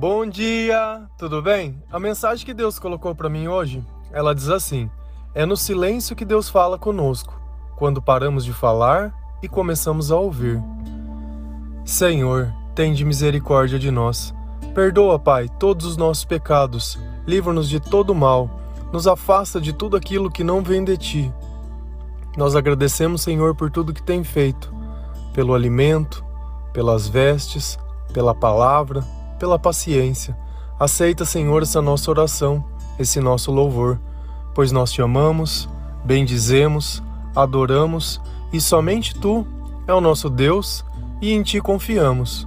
Bom dia, tudo bem? A mensagem que Deus colocou para mim hoje, ela diz assim: É no silêncio que Deus fala conosco, quando paramos de falar e começamos a ouvir. Senhor, tende misericórdia de nós. Perdoa, Pai, todos os nossos pecados. Livra-nos de todo mal. Nos afasta de tudo aquilo que não vem de ti. Nós agradecemos, Senhor, por tudo que tem feito, pelo alimento, pelas vestes, pela palavra, pela paciência. Aceita, Senhor, essa nossa oração, esse nosso louvor, pois nós te amamos, bendizemos, adoramos e somente tu é o nosso Deus e em ti confiamos.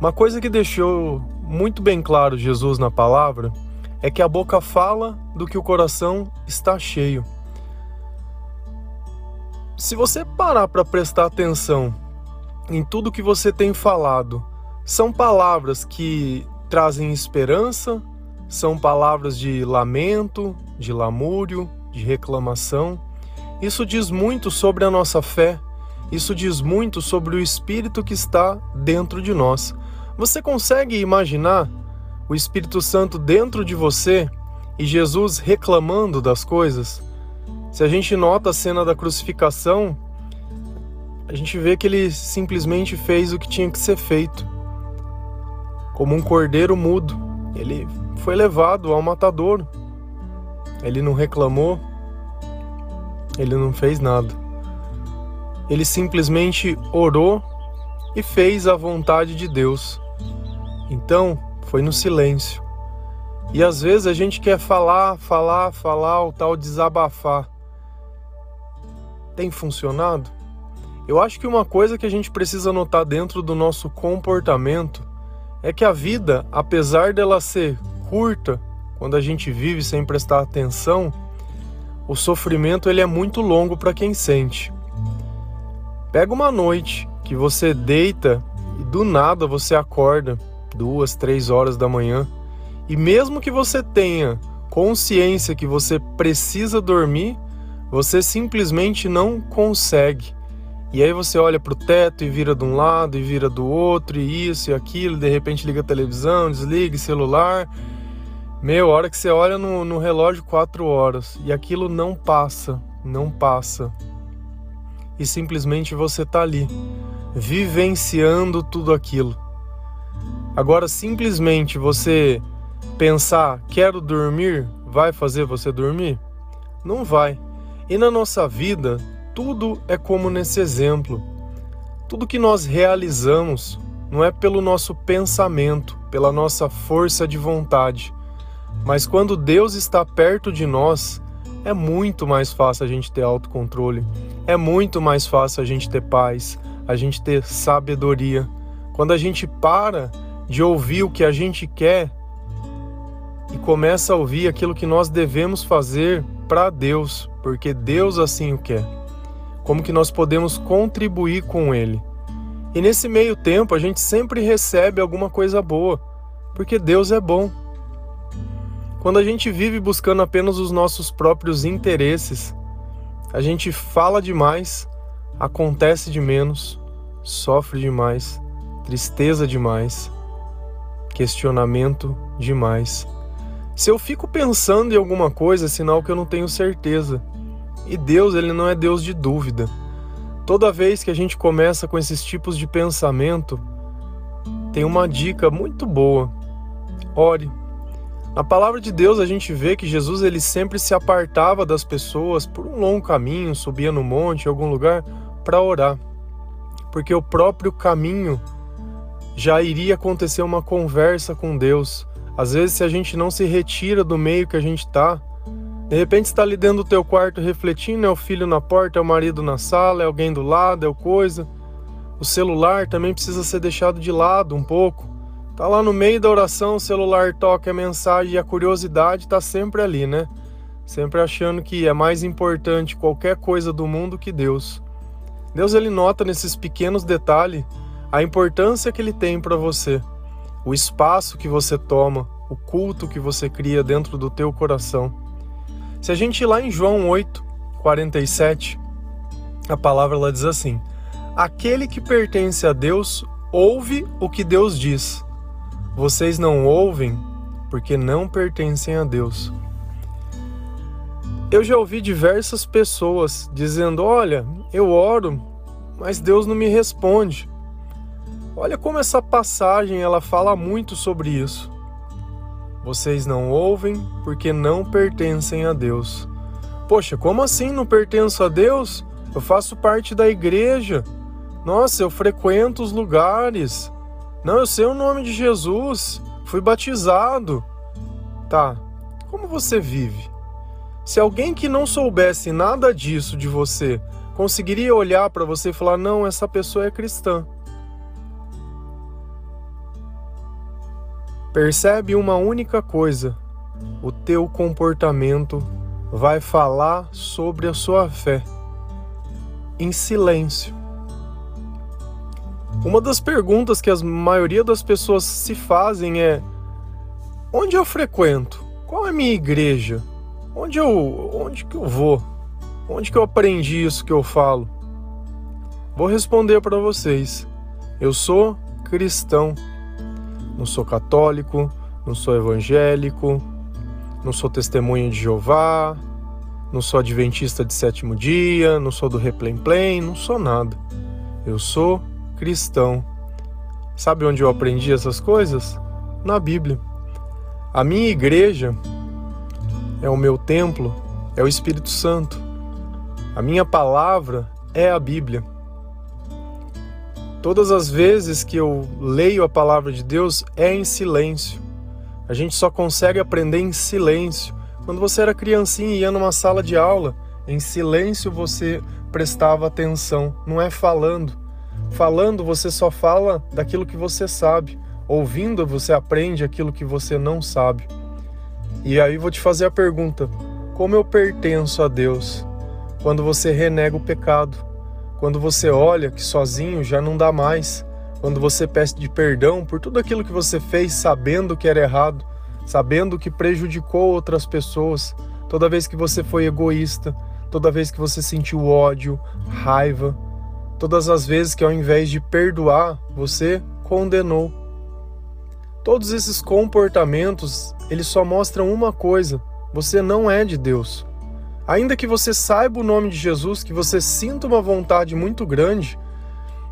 Uma coisa que deixou muito bem claro Jesus na palavra é que a boca fala do que o coração está cheio. Se você parar para prestar atenção em tudo que você tem falado, são palavras que trazem esperança, são palavras de lamento, de lamúrio, de reclamação. Isso diz muito sobre a nossa fé, isso diz muito sobre o Espírito que está dentro de nós. Você consegue imaginar o Espírito Santo dentro de você e Jesus reclamando das coisas? Se a gente nota a cena da crucificação, a gente vê que ele simplesmente fez o que tinha que ser feito. Como um cordeiro mudo, ele foi levado ao matadouro. Ele não reclamou, ele não fez nada. Ele simplesmente orou e fez a vontade de Deus. Então, foi no silêncio. E às vezes a gente quer falar, falar, falar, o tal desabafar. Tem funcionado? Eu acho que uma coisa que a gente precisa notar dentro do nosso comportamento é que a vida, apesar dela ser curta, quando a gente vive sem prestar atenção, o sofrimento ele é muito longo para quem sente. Pega uma noite que você deita e do nada você acorda duas, três horas da manhã e mesmo que você tenha consciência que você precisa dormir, você simplesmente não consegue. E aí você olha para o teto e vira de um lado e vira do outro, e isso e aquilo, de repente liga a televisão, desliga celular. Meu, a hora que você olha no, no relógio, quatro horas, e aquilo não passa, não passa. E simplesmente você tá ali, vivenciando tudo aquilo. Agora, simplesmente você pensar, quero dormir, vai fazer você dormir? Não vai. E na nossa vida, tudo é como nesse exemplo. Tudo que nós realizamos não é pelo nosso pensamento, pela nossa força de vontade, mas quando Deus está perto de nós, é muito mais fácil a gente ter autocontrole, é muito mais fácil a gente ter paz, a gente ter sabedoria. Quando a gente para de ouvir o que a gente quer e começa a ouvir aquilo que nós devemos fazer para Deus, porque Deus assim o quer como que nós podemos contribuir com ele. E nesse meio tempo a gente sempre recebe alguma coisa boa, porque Deus é bom. Quando a gente vive buscando apenas os nossos próprios interesses, a gente fala demais, acontece de menos, sofre demais, tristeza demais, questionamento demais. Se eu fico pensando em alguma coisa, é sinal que eu não tenho certeza. E Deus, ele não é Deus de dúvida. Toda vez que a gente começa com esses tipos de pensamento, tem uma dica muito boa. Ore. Na palavra de Deus a gente vê que Jesus ele sempre se apartava das pessoas por um longo caminho, subia no monte, em algum lugar para orar. Porque o próprio caminho já iria acontecer uma conversa com Deus. Às vezes se a gente não se retira do meio que a gente está, de repente está ali dentro do teu quarto refletindo, é o filho na porta, é o marido na sala, é alguém do lado, é o coisa. O celular também precisa ser deixado de lado um pouco. Tá lá no meio da oração, o celular toca a mensagem e a curiosidade está sempre ali, né? Sempre achando que é mais importante qualquer coisa do mundo que Deus. Deus ele nota nesses pequenos detalhes a importância que ele tem para você, o espaço que você toma, o culto que você cria dentro do teu coração. Se a gente ir lá em João 8, 47, a palavra ela diz assim: Aquele que pertence a Deus ouve o que Deus diz. Vocês não ouvem porque não pertencem a Deus. Eu já ouvi diversas pessoas dizendo: Olha, eu oro, mas Deus não me responde. Olha como essa passagem ela fala muito sobre isso. Vocês não ouvem porque não pertencem a Deus. Poxa, como assim não pertenço a Deus? Eu faço parte da igreja. Nossa, eu frequento os lugares. Não, eu sei o nome de Jesus. Fui batizado. Tá. Como você vive? Se alguém que não soubesse nada disso de você conseguiria olhar para você e falar: "Não, essa pessoa é cristã". Percebe uma única coisa: o teu comportamento vai falar sobre a sua fé em silêncio. Uma das perguntas que a maioria das pessoas se fazem é: onde eu frequento? Qual é a minha igreja? Onde eu, onde que eu vou? Onde que eu aprendi isso que eu falo? Vou responder para vocês. Eu sou cristão. Não sou católico, não sou evangélico, não sou testemunho de Jeová, não sou adventista de sétimo dia, não sou do Replemplem, não sou nada. Eu sou cristão. Sabe onde eu aprendi essas coisas? Na Bíblia. A minha igreja é o meu templo, é o Espírito Santo. A minha palavra é a Bíblia. Todas as vezes que eu leio a palavra de Deus é em silêncio. A gente só consegue aprender em silêncio. Quando você era criancinha e ia numa sala de aula, em silêncio você prestava atenção, não é falando. Falando você só fala daquilo que você sabe. Ouvindo você aprende aquilo que você não sabe. E aí vou te fazer a pergunta: como eu pertenço a Deus? Quando você renega o pecado, quando você olha que sozinho já não dá mais, quando você pede perdão por tudo aquilo que você fez sabendo que era errado, sabendo que prejudicou outras pessoas, toda vez que você foi egoísta, toda vez que você sentiu ódio, raiva, todas as vezes que ao invés de perdoar, você condenou. Todos esses comportamentos, eles só mostram uma coisa: você não é de Deus. Ainda que você saiba o nome de Jesus, que você sinta uma vontade muito grande,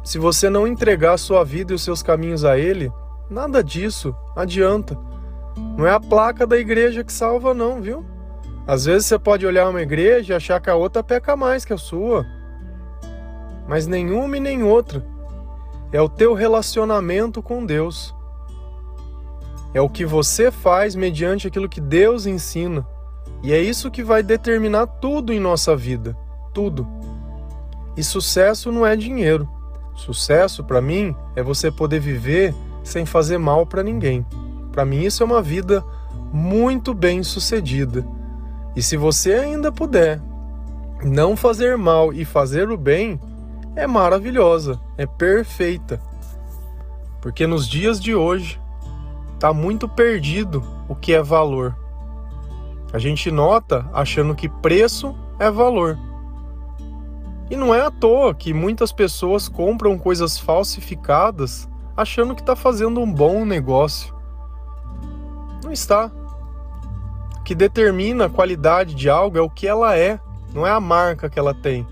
se você não entregar a sua vida e os seus caminhos a Ele, nada disso adianta. Não é a placa da igreja que salva, não, viu? Às vezes você pode olhar uma igreja e achar que a outra peca mais que a sua. Mas nenhuma e nem outra. É o teu relacionamento com Deus. É o que você faz mediante aquilo que Deus ensina. E é isso que vai determinar tudo em nossa vida. Tudo. E sucesso não é dinheiro. Sucesso, para mim, é você poder viver sem fazer mal para ninguém. Para mim, isso é uma vida muito bem sucedida. E se você ainda puder não fazer mal e fazer o bem, é maravilhosa, é perfeita. Porque nos dias de hoje está muito perdido o que é valor. A gente nota achando que preço é valor. E não é à toa que muitas pessoas compram coisas falsificadas achando que está fazendo um bom negócio. Não está. O que determina a qualidade de algo é o que ela é, não é a marca que ela tem.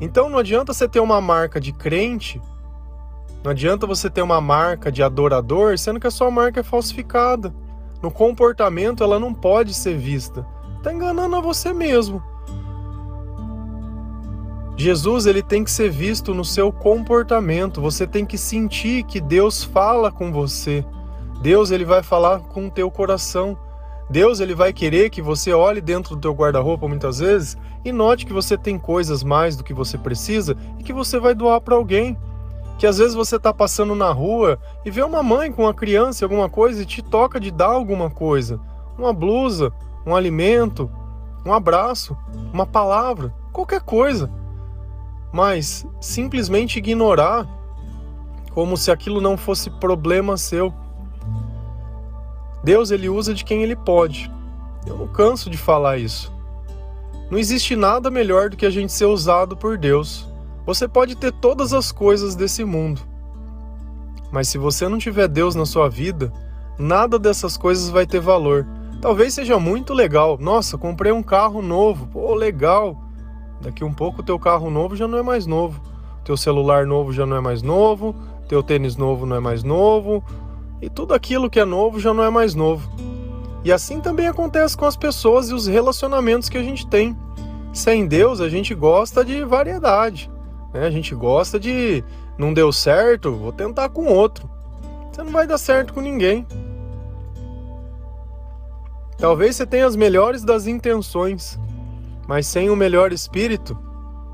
Então não adianta você ter uma marca de crente, não adianta você ter uma marca de adorador, sendo que a sua marca é falsificada. No comportamento ela não pode ser vista. Está enganando a você mesmo. Jesus ele tem que ser visto no seu comportamento. Você tem que sentir que Deus fala com você. Deus ele vai falar com o teu coração. Deus ele vai querer que você olhe dentro do teu guarda-roupa muitas vezes e note que você tem coisas mais do que você precisa e que você vai doar para alguém. Que às vezes você está passando na rua e vê uma mãe com uma criança alguma coisa e te toca de dar alguma coisa, uma blusa, um alimento, um abraço, uma palavra, qualquer coisa. Mas simplesmente ignorar como se aquilo não fosse problema seu. Deus ele usa de quem ele pode. Eu não canso de falar isso. Não existe nada melhor do que a gente ser usado por Deus. Você pode ter todas as coisas desse mundo, mas se você não tiver Deus na sua vida, nada dessas coisas vai ter valor. Talvez seja muito legal. Nossa, comprei um carro novo. Pô, legal. Daqui um pouco teu carro novo já não é mais novo. Teu celular novo já não é mais novo. Teu tênis novo não é mais novo. E tudo aquilo que é novo já não é mais novo. E assim também acontece com as pessoas e os relacionamentos que a gente tem. Sem Deus, a gente gosta de variedade. Né? A gente gosta de. Não deu certo, vou tentar com outro. Você não vai dar certo com ninguém. Talvez você tenha as melhores das intenções, mas sem o melhor espírito,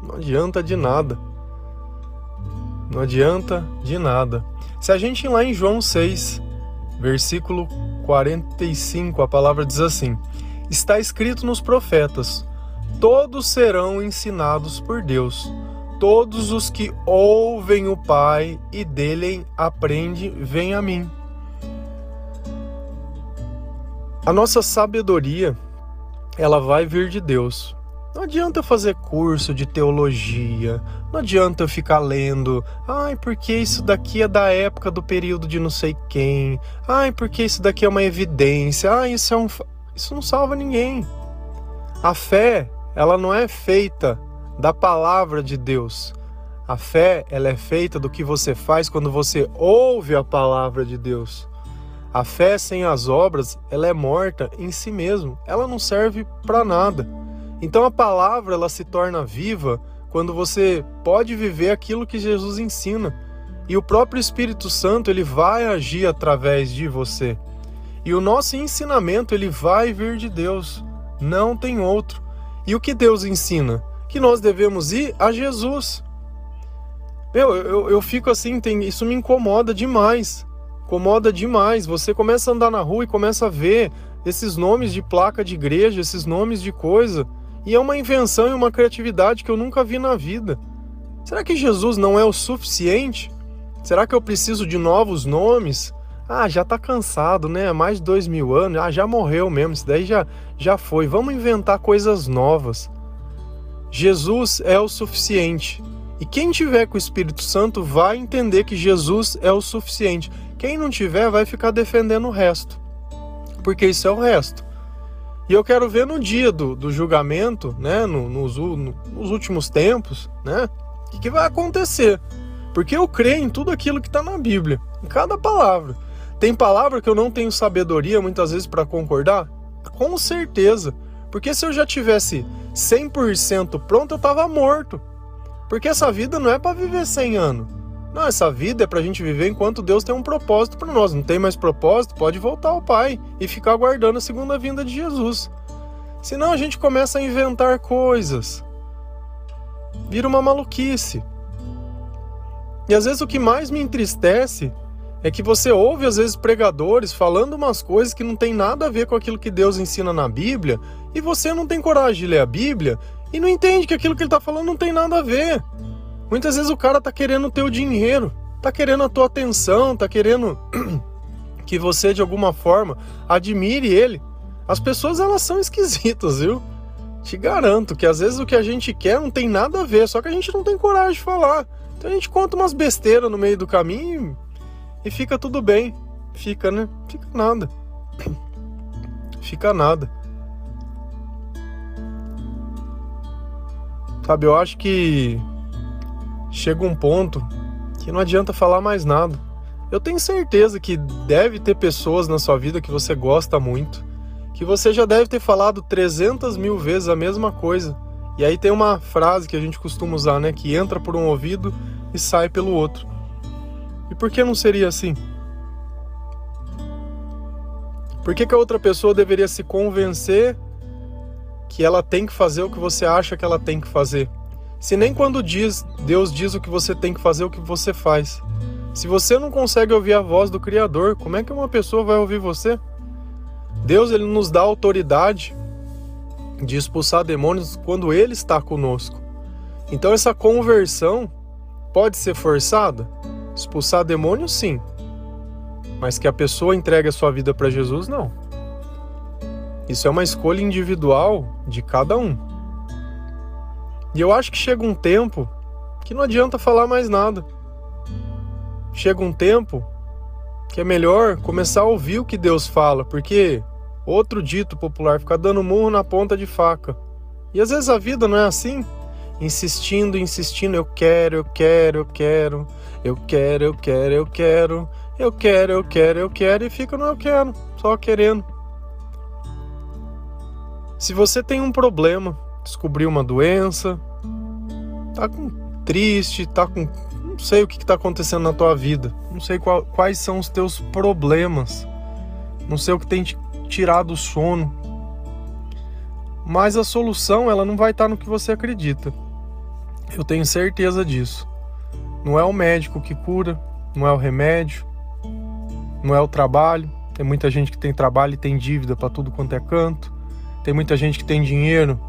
não adianta de nada. Não adianta de nada. Se a gente ir lá em João 6, versículo 45, a palavra diz assim: Está escrito nos profetas: Todos serão ensinados por Deus. Todos os que ouvem o Pai e dele aprendem, vêm a mim. A nossa sabedoria, ela vai vir de Deus. Não adianta fazer curso de teologia, não adianta ficar lendo, ai, porque isso daqui é da época do período de não sei quem, ai, porque isso daqui é uma evidência, ai, isso é um. Isso não salva ninguém. A fé, ela não é feita da palavra de Deus. A fé, ela é feita do que você faz quando você ouve a palavra de Deus. A fé sem as obras, ela é morta em si mesmo, ela não serve para nada. Então a palavra ela se torna viva quando você pode viver aquilo que Jesus ensina. E o próprio Espírito Santo, ele vai agir através de você. E o nosso ensinamento, ele vai vir de Deus, não tem outro. E o que Deus ensina? Que nós devemos ir a Jesus. Meu, eu, eu fico assim, tem, isso me incomoda demais incomoda demais. Você começa a andar na rua e começa a ver esses nomes de placa de igreja, esses nomes de coisa, e é uma invenção e uma criatividade que eu nunca vi na vida. Será que Jesus não é o suficiente? Será que eu preciso de novos nomes? Ah, já tá cansado, né? Mais de dois mil anos, ah, já morreu mesmo, isso daí já, já foi. Vamos inventar coisas novas. Jesus é o suficiente. E quem tiver com o Espírito Santo vai entender que Jesus é o suficiente. Quem não tiver vai ficar defendendo o resto, porque isso é o resto. E eu quero ver no dia do, do julgamento, né, no, nos, no, nos últimos tempos, né, o que, que vai acontecer. Porque eu creio em tudo aquilo que está na Bíblia, em cada palavra. Tem palavra que eu não tenho sabedoria muitas vezes para concordar? Com certeza. Porque se eu já tivesse 100% pronto, eu estava morto. Porque essa vida não é para viver 100 anos. Não, essa vida é para a gente viver enquanto Deus tem um propósito para nós. Não tem mais propósito, pode voltar ao Pai e ficar aguardando a segunda vinda de Jesus. Senão a gente começa a inventar coisas. Vira uma maluquice. E às vezes o que mais me entristece é que você ouve às vezes pregadores falando umas coisas que não tem nada a ver com aquilo que Deus ensina na Bíblia, e você não tem coragem de ler a Bíblia e não entende que aquilo que ele está falando não tem nada a ver. Muitas vezes o cara tá querendo o teu dinheiro, tá querendo a tua atenção, tá querendo que você de alguma forma admire ele. As pessoas elas são esquisitas, viu? Te garanto que às vezes o que a gente quer não tem nada a ver, só que a gente não tem coragem de falar. Então a gente conta umas besteiras no meio do caminho e fica tudo bem. Fica, né? Fica nada. Fica nada. Sabe, eu acho que chega um ponto que não adianta falar mais nada. Eu tenho certeza que deve ter pessoas na sua vida que você gosta muito, que você já deve ter falado 300 mil vezes a mesma coisa. E aí tem uma frase que a gente costuma usar, né? Que entra por um ouvido e sai pelo outro. E por que não seria assim? Por que, que a outra pessoa deveria se convencer que ela tem que fazer o que você acha que ela tem que fazer? Se nem quando diz, Deus diz o que você tem que fazer, o que você faz. Se você não consegue ouvir a voz do Criador, como é que uma pessoa vai ouvir você? Deus ele nos dá autoridade de expulsar demônios quando ele está conosco. Então essa conversão pode ser forçada? Expulsar demônios sim. Mas que a pessoa entregue a sua vida para Jesus não. Isso é uma escolha individual de cada um. E eu acho que chega um tempo que não adianta falar mais nada. Chega um tempo que é melhor começar a ouvir o que Deus fala, porque outro dito popular fica dando murro na ponta de faca. E às vezes a vida não é assim, insistindo, insistindo, eu quero, eu quero, eu quero, eu quero, eu quero, eu quero, eu quero, eu quero, eu quero e fica no eu quero, só querendo. Se você tem um problema, descobriu uma doença, tá com triste, tá com não sei o que está acontecendo na tua vida, não sei qual, quais são os teus problemas, não sei o que tem te tirado o sono, mas a solução ela não vai estar tá no que você acredita. Eu tenho certeza disso. Não é o médico que cura, não é o remédio, não é o trabalho. Tem muita gente que tem trabalho e tem dívida para tudo quanto é canto. Tem muita gente que tem dinheiro,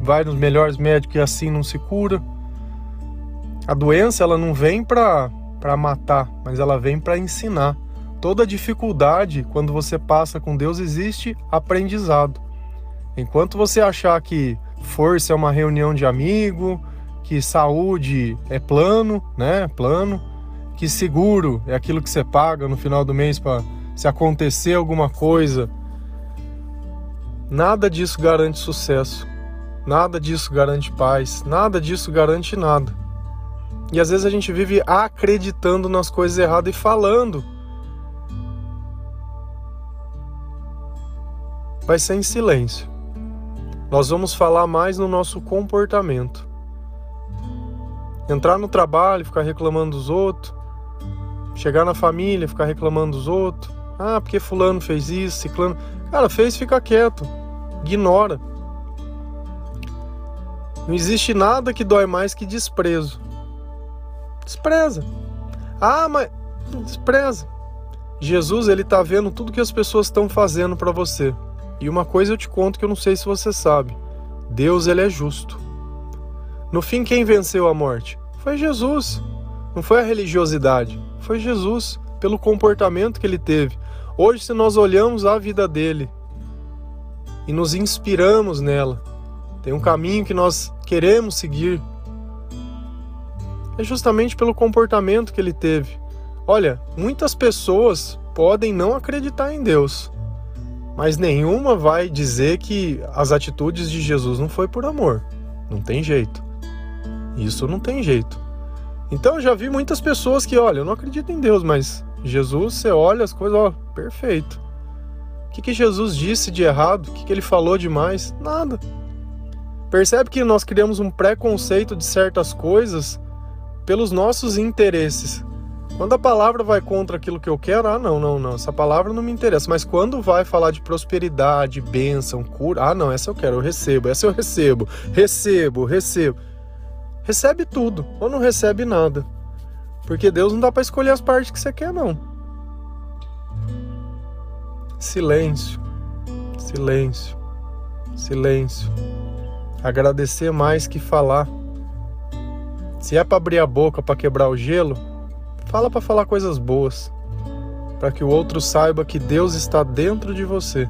vai nos melhores médicos e assim não se cura. A doença ela não vem para para matar, mas ela vem para ensinar. Toda dificuldade, quando você passa com Deus, existe aprendizado. Enquanto você achar que força é uma reunião de amigo, que saúde é plano, né? Plano, que seguro é aquilo que você paga no final do mês para se acontecer alguma coisa. Nada disso garante sucesso. Nada disso garante paz. Nada disso garante nada. E às vezes a gente vive acreditando nas coisas erradas e falando. Vai ser em silêncio. Nós vamos falar mais no nosso comportamento. Entrar no trabalho, ficar reclamando dos outros. Chegar na família, ficar reclamando dos outros. Ah, porque fulano fez isso, ciclano. Cara, fez, fica quieto. Ignora. Não existe nada que dói mais que desprezo. Despreza. Ah, mas despreza. Jesus, ele tá vendo tudo que as pessoas estão fazendo para você. E uma coisa eu te conto que eu não sei se você sabe. Deus, ele é justo. No fim, quem venceu a morte? Foi Jesus. Não foi a religiosidade, foi Jesus, pelo comportamento que ele teve. Hoje, se nós olhamos a vida dele e nos inspiramos nela, tem um caminho que nós queremos seguir, é justamente pelo comportamento que ele teve. Olha, muitas pessoas podem não acreditar em Deus, mas nenhuma vai dizer que as atitudes de Jesus não foi por amor. Não tem jeito. Isso não tem jeito. Então eu já vi muitas pessoas que, olha, eu não acredito em Deus, mas Jesus, você olha as coisas, ó, perfeito. O que, que Jesus disse de errado? O que, que ele falou demais? Nada. Percebe que nós criamos um preconceito de certas coisas pelos nossos interesses. Quando a palavra vai contra aquilo que eu quero, ah, não, não, não, essa palavra não me interessa. Mas quando vai falar de prosperidade, bênção, cura, ah, não, essa eu quero, eu recebo, essa eu recebo, recebo, recebo. Recebe tudo, ou não recebe nada. Porque Deus não dá para escolher as partes que você quer, não. Silêncio, silêncio, silêncio. Agradecer mais que falar. Se é para abrir a boca para quebrar o gelo, fala para falar coisas boas, para que o outro saiba que Deus está dentro de você.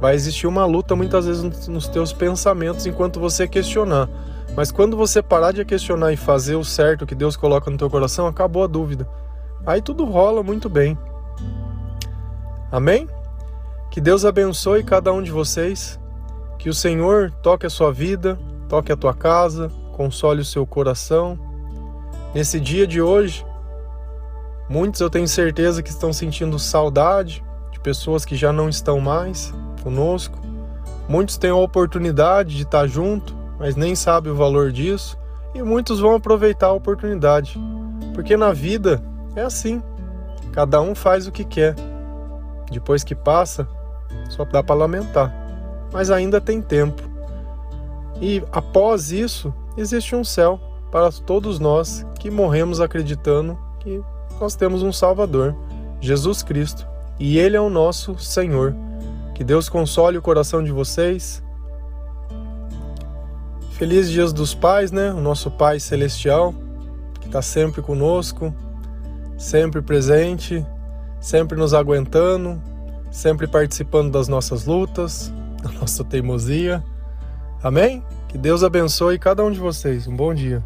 Vai existir uma luta muitas vezes nos teus pensamentos enquanto você questionar. Mas quando você parar de questionar e fazer o certo que Deus coloca no teu coração, acabou a dúvida. Aí tudo rola muito bem. Amém? Que Deus abençoe cada um de vocês. Que o Senhor toque a sua vida, toque a tua casa, console o seu coração. Nesse dia de hoje, muitos eu tenho certeza que estão sentindo saudade de pessoas que já não estão mais conosco. Muitos têm a oportunidade de estar junto, mas nem sabem o valor disso. E muitos vão aproveitar a oportunidade, porque na vida é assim: cada um faz o que quer. Depois que passa, só dá para lamentar, mas ainda tem tempo. E após isso, existe um céu para todos nós que morremos acreditando que nós temos um Salvador, Jesus Cristo, e Ele é o nosso Senhor. Que Deus console o coração de vocês. Feliz Dias dos Pais, né? O nosso Pai Celestial, que está sempre conosco, sempre presente, sempre nos aguentando, sempre participando das nossas lutas, da nossa teimosia. Amém? Que Deus abençoe cada um de vocês. Um bom dia.